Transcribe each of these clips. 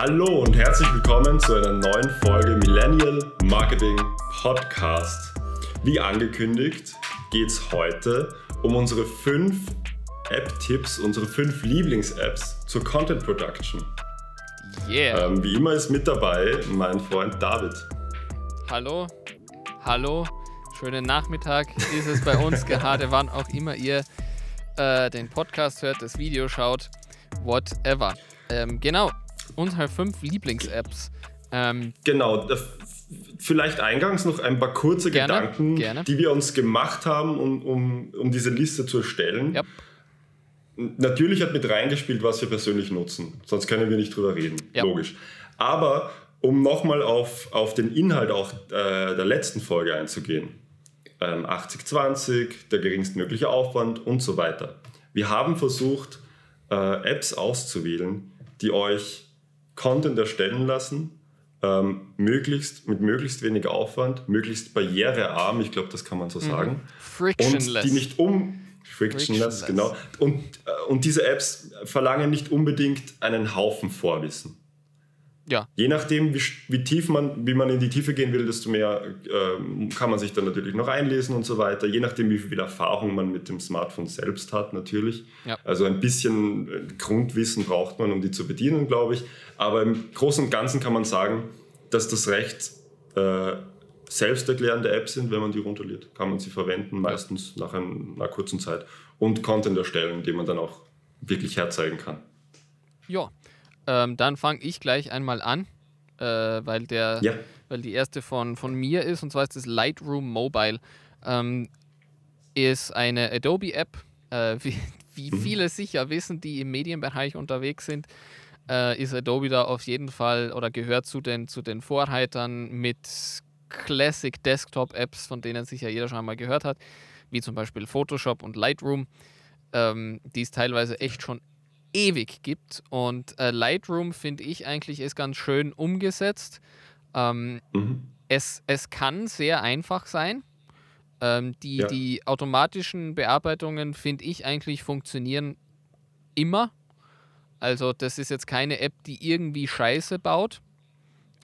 Hallo und herzlich willkommen zu einer neuen Folge Millennial Marketing Podcast. Wie angekündigt geht es heute um unsere fünf App-Tipps, unsere fünf Lieblings-Apps zur Content Production. Yeah. Ähm, wie immer ist mit dabei mein Freund David. Hallo, hallo, schönen Nachmittag ist es bei uns gerade, wann auch immer ihr äh, den Podcast hört, das Video schaut, whatever. Ähm, genau, unsere fünf Lieblings-Apps. Ähm, Genau, vielleicht eingangs noch ein paar kurze Gerne, Gedanken, gerne. die wir uns gemacht haben, um, um, um diese Liste zu erstellen. ja, Natürlich hat mit reingespielt, was wir persönlich nutzen. Sonst können wir nicht drüber reden. Ja. Logisch. Aber um nochmal auf, auf den Inhalt auch äh, der letzten Folge einzugehen. Ähm, 80-20, der geringstmögliche Aufwand und so weiter. Wir haben versucht, äh, Apps auszuwählen, die euch Content erstellen lassen, ähm, möglichst, mit möglichst wenig Aufwand, möglichst barrierearm, ich glaube, das kann man so sagen. Und frictionless. die nicht um. Frictionless, Frictionless. genau. Und, äh, und diese Apps verlangen nicht unbedingt einen Haufen Vorwissen. Ja, Je nachdem, wie, wie tief man, wie man in die Tiefe gehen will, desto mehr ähm, kann man sich dann natürlich noch einlesen und so weiter. Je nachdem, wie viel Erfahrung man mit dem Smartphone selbst hat, natürlich. Ja. Also ein bisschen äh, Grundwissen braucht man, um die zu bedienen, glaube ich. Aber im Großen und Ganzen kann man sagen, dass das recht äh, selbsterklärende Apps sind, wenn man die runterlädt. Kann man sie verwenden, meistens nach ein- einer kurzen Zeit. Und Content erstellen, den man dann auch wirklich herzeigen kann. ja. Ähm, dann fange ich gleich einmal an, äh, weil, der, Ja. weil die erste von, von mir ist, und zwar ist das Lightroom Mobile. Ähm, ist eine Adobe-App, äh, wie, wie viele sicher wissen, die im Medienbereich unterwegs sind, äh, ist Adobe da auf jeden Fall oder gehört zu den, zu den Vorreitern mit Classic Desktop-Apps, von denen sicher jeder schon einmal gehört hat, wie zum Beispiel Photoshop und Lightroom, ähm, die es teilweise echt schon ewig gibt. Und äh, Lightroom, finde ich eigentlich, ist ganz schön umgesetzt. Ähm, Mhm. es, es kann sehr einfach sein. Ähm, die, Ja. die automatischen Bearbeitungen, finde ich, eigentlich funktionieren immer. Also das ist jetzt keine App, die irgendwie Scheiße baut.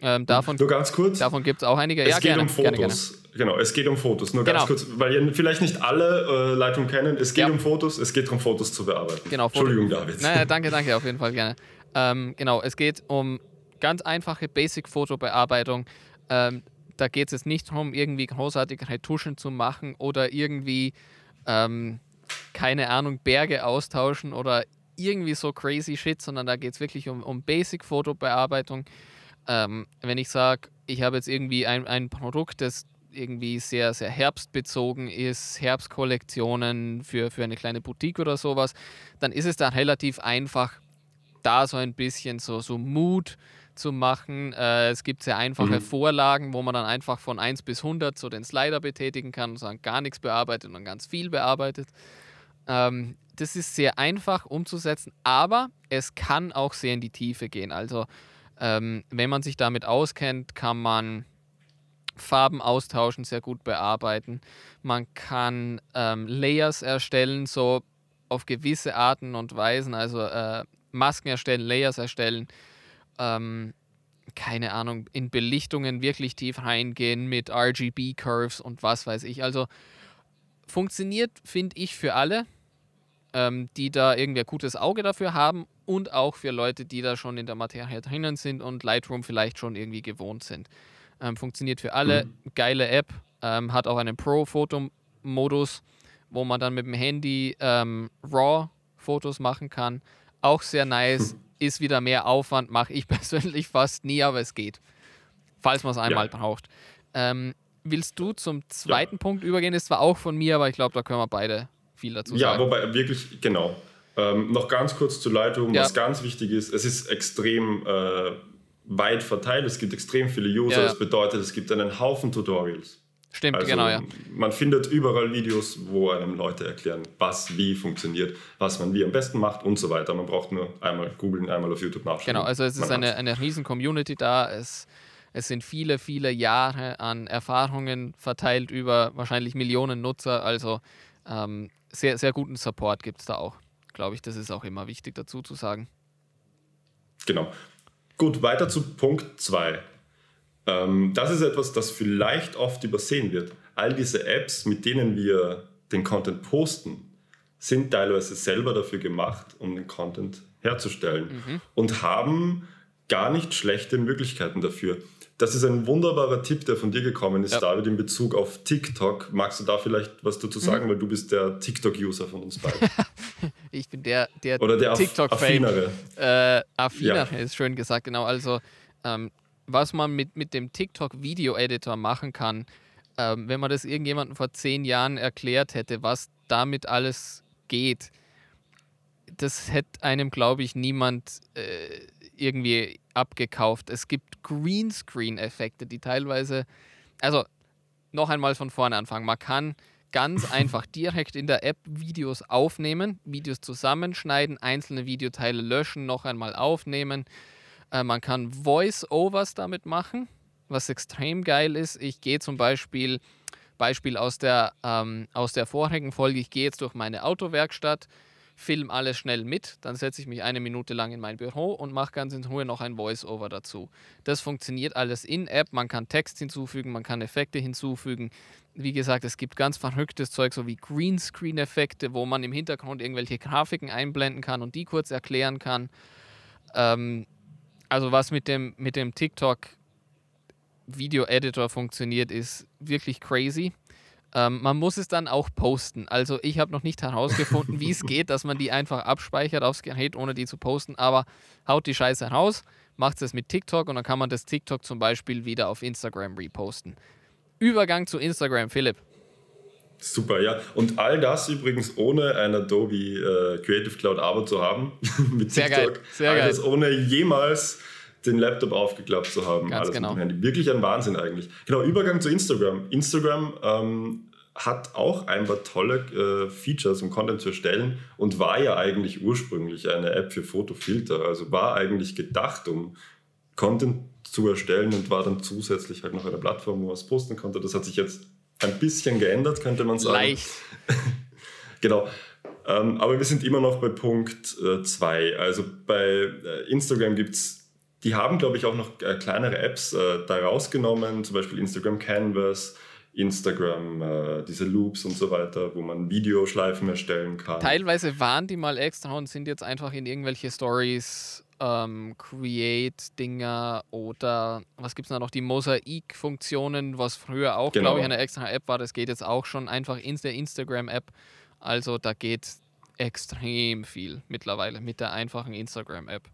Ähm, davon Nur ganz kurz. davon gibt es auch einige. Es ja, geht gerne, um gerne, gerne. Fotos. Genau, es geht um Fotos. Nur ganz Genau. kurz, weil ihr vielleicht nicht alle äh, Lightroom kennen. Es geht Ja. um Fotos, es geht darum, Fotos zu bearbeiten. Genau, Foto- Entschuldigung, David. Naja, danke, danke, auf jeden Fall gerne. Ähm, genau, es geht um ganz einfache Basic-Fotobearbeitung. Ähm, da geht es jetzt nicht darum, irgendwie großartige Retuschen zu machen oder irgendwie, ähm, keine Ahnung, Berge austauschen oder irgendwie so crazy shit, sondern da geht es wirklich um, um Basic-Fotobearbeitung. Ähm, wenn ich sage, ich habe jetzt irgendwie ein, ein Produkt, das irgendwie sehr, sehr herbstbezogen ist, Herbstkollektionen für, für eine kleine Boutique oder sowas, dann ist es da relativ einfach, da so ein bisschen so, so Mut zu machen. Äh, es gibt sehr einfache Mhm. Vorlagen, wo man dann einfach von 1 bis 100 so den Slider betätigen kann und sagen, gar nichts bearbeitet und ganz viel bearbeitet. Ähm, das ist sehr einfach umzusetzen, aber es kann auch sehr in die Tiefe gehen. Also ähm, wenn man sich damit auskennt, kann man Farben austauschen, sehr gut bearbeiten. Man kann ähm, Layers erstellen, so auf gewisse Arten und Weisen, also äh, Masken erstellen, Layers erstellen. Ähm, keine Ahnung, in Belichtungen wirklich tief reingehen mit RGB-Curves und was weiß ich. Also funktioniert, finde ich, für alle, ähm, die da irgendwie ein gutes Auge dafür haben und auch für Leute, die da schon in der Materie drinnen sind und Lightroom vielleicht schon irgendwie gewohnt sind. Ähm, funktioniert für alle, geile App, ähm, hat auch einen Pro-Foto-Modus, wo man dann mit dem Handy ähm, RAW-Fotos machen kann. Auch sehr nice, ist wieder mehr Aufwand, mache ich persönlich fast nie, aber es geht. Falls man es einmal braucht. Ähm, willst du zum zweiten Punkt übergehen? Ist zwar auch von mir, aber ich glaube, da können wir beide viel dazu Ja, sagen. wobei wirklich, genau. Ähm, noch ganz kurz zu Lightroom, Ja. was ganz wichtig ist, es ist extrem äh, weit verteilt, es gibt extrem viele User, Ja, ja. das bedeutet, es gibt einen Haufen Tutorials. Stimmt, Also genau, ja. man findet überall Videos, wo einem Leute erklären, was wie funktioniert, was man wie am besten macht und so weiter. Man braucht nur einmal googeln, einmal auf YouTube nachschauen. Genau, also es ist eine, hat's. eine riesen Community da. Es, es sind viele, viele Jahre an Erfahrungen verteilt über wahrscheinlich Millionen Nutzer. Also ähm, sehr, sehr guten Support gibt es da auch. Glaube ich, das ist auch immer wichtig dazu zu sagen. Genau. Gut, weiter zu Punkt 2. Ähm, das ist etwas, das vielleicht oft übersehen wird. All diese Apps, mit denen wir den Content posten, sind teilweise selber dafür gemacht, um den Content herzustellen mhm. und haben gar nicht schlechte Möglichkeiten dafür. Das ist ein wunderbarer Tipp, der von dir gekommen ist, ja. David, in Bezug auf TikTok. Magst du da vielleicht was dazu sagen, mhm. weil du bist der TikTok-User von uns beiden. ich bin der, der, Oder der TikTok-Fame. Affinere. Äh, affinere ja. ist schön gesagt, genau. Also ähm, was man mit, mit dem TikTok-Video-Editor machen kann, ähm, wenn man das irgendjemandem vor zehn Jahren erklärt hätte, was damit alles geht, das hätte einem, glaube ich, niemand äh, irgendwie abgekauft. Es gibt Greenscreen-Effekte, die teilweise, also noch einmal von vorne anfangen. Man kann ganz einfach direkt in der App Videos aufnehmen, Videos zusammenschneiden, einzelne Videoteile löschen, noch einmal aufnehmen. Äh, man kann Voice-Overs damit machen, was extrem geil ist. Ich gehe zum Beispiel, Beispiel aus der, ähm, aus der vorigen Folge, ich gehe jetzt durch meine Autowerkstatt, film alles schnell mit, dann setze ich mich eine Minute lang in mein Büro und mache ganz in Ruhe noch ein Voice-Over dazu. Das funktioniert alles in App, man kann Text hinzufügen, man kann Effekte hinzufügen. Wie gesagt, es gibt ganz verrücktes Zeug, so wie Greenscreen-Effekte, wo man im Hintergrund irgendwelche Grafiken einblenden kann und die kurz erklären kann. Ähm, also was mit dem, mit dem TikTok Video-Editor funktioniert, ist wirklich crazy. Ähm, man muss es dann auch posten. Also ich habe noch nicht herausgefunden, wie es geht, dass man die einfach abspeichert aufs Gerät, ohne die zu posten. Aber haut die Scheiße raus, macht es mit TikTok und dann kann man das TikTok zum Beispiel wieder auf Instagram reposten. Übergang zu Instagram, Philipp. Super, ja. Und all das übrigens ohne ein Adobe äh, Creative Cloud Abo zu haben mit Sehr TikTok. Geil. Sehr all geil. das ohne jemals den Laptop aufgeklappt zu haben. Ganz alles genau. Wirklich ein Wahnsinn eigentlich. Genau, Übergang zu Instagram. Instagram ähm, hat auch ein paar tolle äh, Features, um Content zu erstellen und war ja eigentlich ursprünglich eine App für Fotofilter. Also war eigentlich gedacht, um Content zu erstellen und war dann zusätzlich halt noch eine Plattform, wo man es posten konnte. Das hat sich jetzt ein bisschen geändert, könnte man sagen. Leicht. genau. Ähm, aber wir sind immer noch bei Punkt 2. Äh, also bei äh, Instagram gibt es die haben, glaube ich, auch noch äh, kleinere Apps äh, da rausgenommen, zum Beispiel Instagram Canvas, Instagram, äh, diese Loops und so weiter, wo man Videoschleifen erstellen kann. Teilweise waren die mal extra und sind jetzt einfach in irgendwelche Stories, ähm, Create-Dinger oder was gibt es da noch, die Mosaik-Funktionen, was früher auch, genau. glaube ich, eine extra App war, das geht jetzt auch schon einfach in der Instagram-App. Also da geht extrem viel mittlerweile mit der einfachen Instagram-App.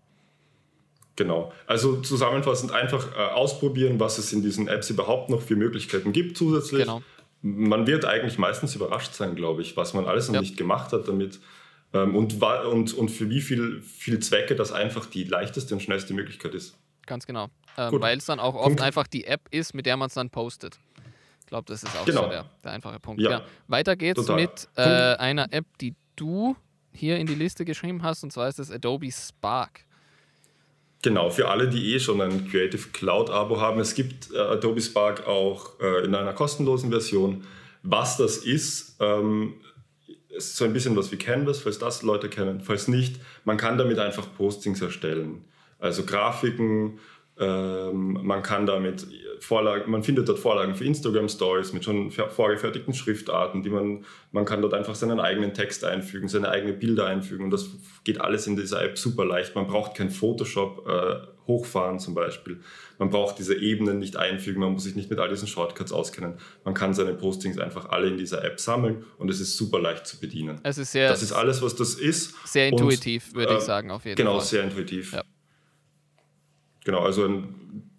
Genau. Also zusammenfassend einfach äh, ausprobieren, was es in diesen Apps überhaupt noch für Möglichkeiten gibt zusätzlich. Genau. Man wird eigentlich meistens überrascht sein, glaube ich, was man alles noch ja. nicht gemacht hat damit. Ähm, und, und, und für wie viel, viel Zwecke das einfach die leichteste und schnellste Möglichkeit ist. Ganz genau. Ähm, Weil es dann auch oft Punkt. einfach die App ist, mit der man es dann postet. Ich glaube, das ist auch genau. so der, der, einfache Punkt. Ja. ja. Weiter geht's Total. mit äh, einer App, die du hier in die Liste geschrieben hast, und zwar ist das Adobe Spark. Genau, für alle, die eh schon ein Creative Cloud Abo haben, es gibt äh, Adobe Spark auch äh, in einer kostenlosen Version. Was das ist, ähm, ist so ein bisschen was wie Canvas, falls das Leute kennen. Falls nicht, man kann damit einfach Postings erstellen. Also Grafiken, ähm, man kann damit Vorlagen, man findet dort Vorlagen für Instagram Stories mit schon vorgefertigten Schriftarten, die man, man kann dort einfach seinen eigenen Text einfügen, seine eigenen Bilder einfügen und das geht alles in dieser App super leicht. Man braucht kein Photoshop äh, hochfahren zum Beispiel. Man braucht diese Ebenen nicht einfügen, man muss sich nicht mit all diesen Shortcuts auskennen. Man kann seine Postings einfach alle in dieser App sammeln und es ist super leicht zu bedienen. Es ist sehr, das ist alles, was das ist. Sehr intuitiv, und, würde ich äh, sagen, auf jeden genau, Fall. Genau, sehr intuitiv. Ja. Genau, also ein,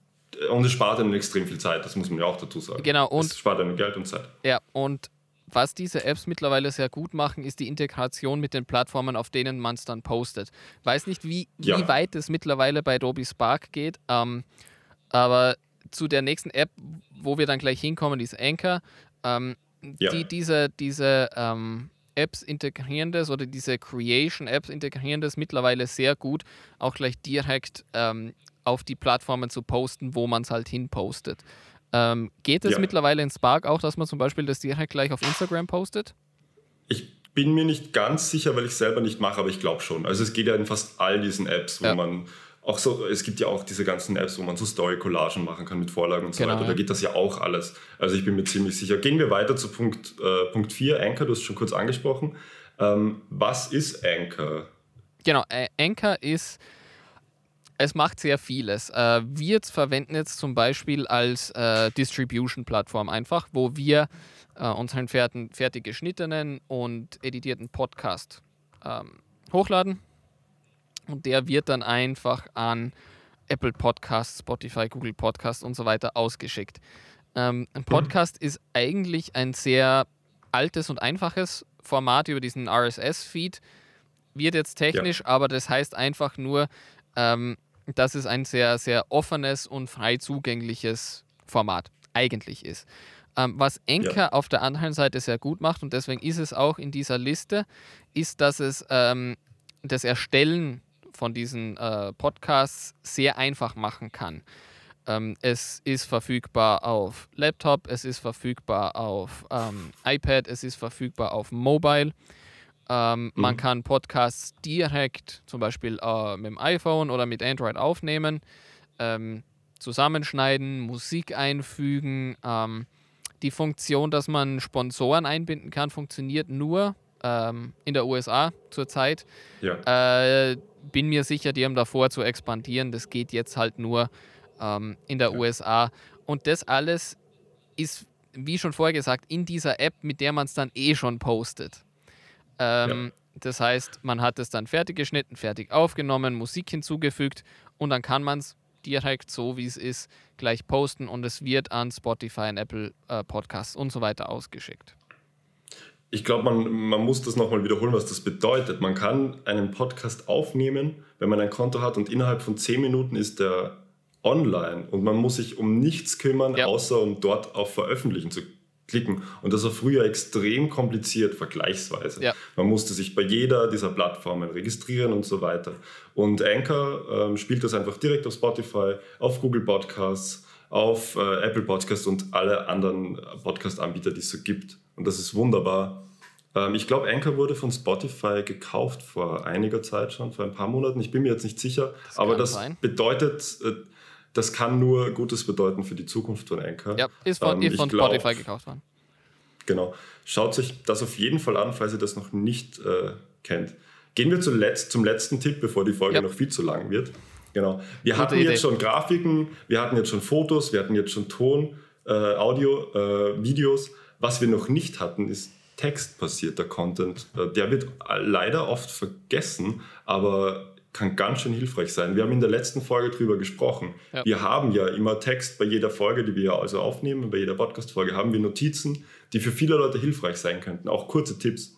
und es spart einem extrem viel Zeit, das muss man ja auch dazu sagen. Genau, und es spart einem Geld und Zeit. Ja, und was diese Apps mittlerweile sehr gut machen, ist die Integration mit den Plattformen, auf denen man es dann postet. Weiß nicht, wie, ja. wie weit es mittlerweile bei Adobe Spark geht, ähm, aber zu der nächsten App, wo wir dann gleich hinkommen, ist Anchor. Ähm, ja. die, diese diese ähm, Apps integrieren das oder diese Creation-Apps integrieren das mittlerweile sehr gut, auch gleich direkt ähm, auf die Plattformen zu posten, wo man es halt hinpostet. Ähm, geht es ja. mittlerweile in Spark auch, dass man zum Beispiel das direkt gleich auf Instagram postet? Ich bin mir nicht ganz sicher, weil ich es selber nicht mache, aber ich glaube schon. Also es geht ja in fast all diesen Apps, wo ja. man auch so, es gibt ja auch diese ganzen Apps, wo man so Story-Collagen machen kann mit Vorlagen und so Genau, weiter. Da geht das ja auch alles. Also ich bin mir ziemlich sicher. Gehen wir weiter zu Punkt, äh, Punkt 4, Anchor, du hast schon kurz angesprochen. Ähm, was ist Anchor? Genau, Anchor ist, es macht sehr vieles. Äh, wir verwenden jetzt zum Beispiel als äh, Distribution-Plattform einfach, wo wir äh, unseren fertig geschnittenen und editierten Podcast ähm, hochladen. Und der wird dann einfach an Apple Podcasts, Spotify, Google Podcasts und so weiter ausgeschickt. Ähm, ein Podcast ist eigentlich ein sehr altes und einfaches Format über diesen RSS-Feed. Wird jetzt technisch, aber das heißt einfach nur, ähm, dass es ein sehr, sehr offenes und frei zugängliches Format eigentlich ist. Ähm, was Anchor Ja. auf der anderen Seite sehr gut macht, und deswegen ist es auch in dieser Liste, ist, dass es ähm, das Erstellen von diesen äh, Podcasts sehr einfach machen kann. Ähm, es ist verfügbar auf Laptop, es ist verfügbar auf ähm, iPad, es ist verfügbar auf Mobile. Ähm, Man Mhm. kann Podcasts direkt zum Beispiel äh, mit dem iPhone oder mit Android aufnehmen, ähm, zusammenschneiden, Musik einfügen. Ähm, die Funktion, dass man Sponsoren einbinden kann, funktioniert nur ähm, in der USA zurzeit. Ja. Äh, bin mir sicher, die haben davor zu expandieren. Das geht jetzt halt nur ähm, in der USA. Und das alles ist, wie schon vorher gesagt, in dieser App, mit der man es dann eh schon postet. Ähm, Das heißt, man hat es dann fertig geschnitten, fertig aufgenommen, Musik hinzugefügt und dann kann man es direkt so, wie es ist, gleich posten und es wird an Spotify und Apple äh, Podcasts und so weiter ausgeschickt. Ich glaube, man, man muss das nochmal wiederholen, was das bedeutet. Man kann einen Podcast aufnehmen, wenn man ein Konto hat und innerhalb von 10 Minuten ist der online und man muss sich um nichts kümmern, Ja. außer um dort auf Veröffentlichen zu klicken. Und das war früher extrem kompliziert, vergleichsweise. Ja. Man musste sich bei jeder dieser Plattformen registrieren und so weiter. Und Anchor ähm, spielt das einfach direkt auf Spotify, auf Google Podcasts, auf äh, Apple Podcasts und alle anderen Podcast-Anbieter, die es so gibt. Und das ist wunderbar. Ähm, ich glaube, Anchor wurde von Spotify gekauft vor einiger Zeit schon, vor ein paar Monaten. Ich bin mir jetzt nicht sicher, aber kann das sein. bedeutet, äh, das kann nur Gutes bedeuten für die Zukunft von Anchor. Ja, ist von, Ähm, von glaub- Spotify gekauft worden. Genau. Schaut sich das auf jeden Fall an, falls ihr das noch nicht äh, kennt. Gehen wir zuletzt, zum letzten Tipp, bevor die Folge Ja. noch viel zu lang wird. Genau. Wir Gute hatten Idee. jetzt schon Grafiken, wir hatten jetzt schon Fotos, wir hatten jetzt schon Ton, äh, Audio, äh, Videos. Was wir noch nicht hatten, ist textbasierter Content. Äh, der wird leider oft vergessen, aber kann ganz schön hilfreich sein. Wir haben in der letzten Folge drüber gesprochen. Ja. Wir haben ja immer Text bei jeder Folge, die wir also aufnehmen, bei jeder Podcast-Folge haben wir Notizen, die für viele Leute hilfreich sein könnten, auch kurze Tipps.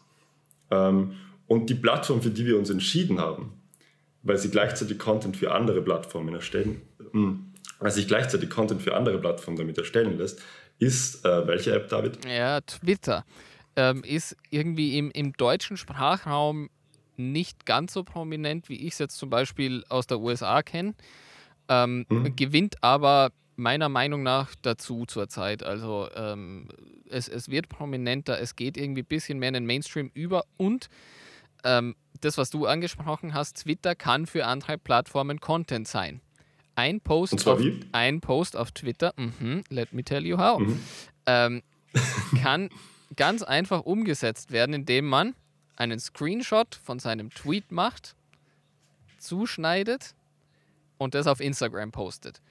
Ähm, und die Plattform, für die wir uns entschieden haben, weil sie gleichzeitig Content für andere Plattformen erstellen, mm, weil sich gleichzeitig Content für andere Plattformen damit erstellen lässt, ist äh, welche App, David? Ja, Twitter ähm, ist irgendwie im, im deutschen Sprachraum nicht ganz so prominent, wie ich es jetzt zum Beispiel aus der USA kenne, ähm, Mhm. gewinnt aber meiner Meinung nach dazu zurzeit. Also ähm, es, es wird prominenter, es geht irgendwie ein bisschen mehr in den Mainstream über und ähm, das, was du angesprochen hast, Twitter kann für andere Plattformen Content sein. Ein Post, auf, ein Post auf Twitter, mhm, let me tell you how, Mhm. ähm, kann ganz einfach umgesetzt werden, indem man einen Screenshot von seinem Tweet macht, zuschneidet und das auf Instagram postet.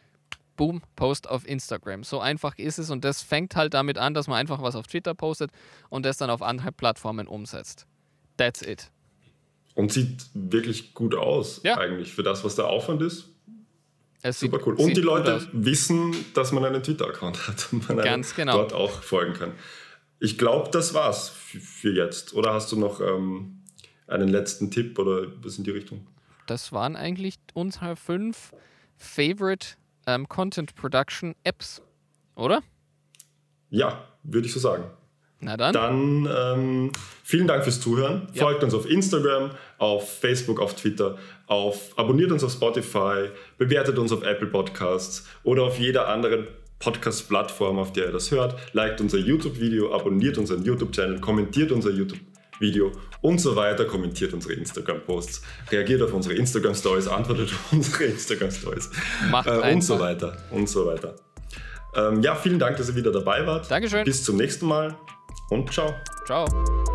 Boom, Post auf Instagram. So einfach ist es und das fängt halt damit an, dass man einfach was auf Twitter postet und das dann auf andere Plattformen umsetzt. That's it. Und sieht wirklich gut aus, Ja. eigentlich, für das, was der Aufwand ist. Es Super sieht- cool. Und die Leute wissen, dass man einen Twitter-Account hat und man Ganz genau. dort auch folgen kann. Ich glaube, das war's für, für jetzt. Oder hast du noch ähm, einen letzten Tipp oder was in die Richtung? Das waren eigentlich unsere fünf Favorite ähm, Content Production Apps, oder? Ja, würde ich so sagen. Na dann. Dann ähm, vielen Dank fürs Zuhören. Ja. Folgt uns auf Instagram, auf Facebook, auf Twitter, auf, abonniert uns auf Spotify, bewertet uns auf Apple Podcasts oder auf jeder anderen Podcast-Plattform, auf der ihr das hört. Liked unser YouTube-Video, abonniert unseren YouTube-Channel, kommentiert unser YouTube-Video. Video und so weiter, kommentiert unsere Instagram-Posts, reagiert auf unsere Instagram-Stories, antwortet auf unsere Instagram-Stories äh, und so weiter und so weiter. Ähm, ja, vielen Dank, dass ihr wieder dabei wart. Dankeschön. Bis zum nächsten Mal und ciao. Ciao.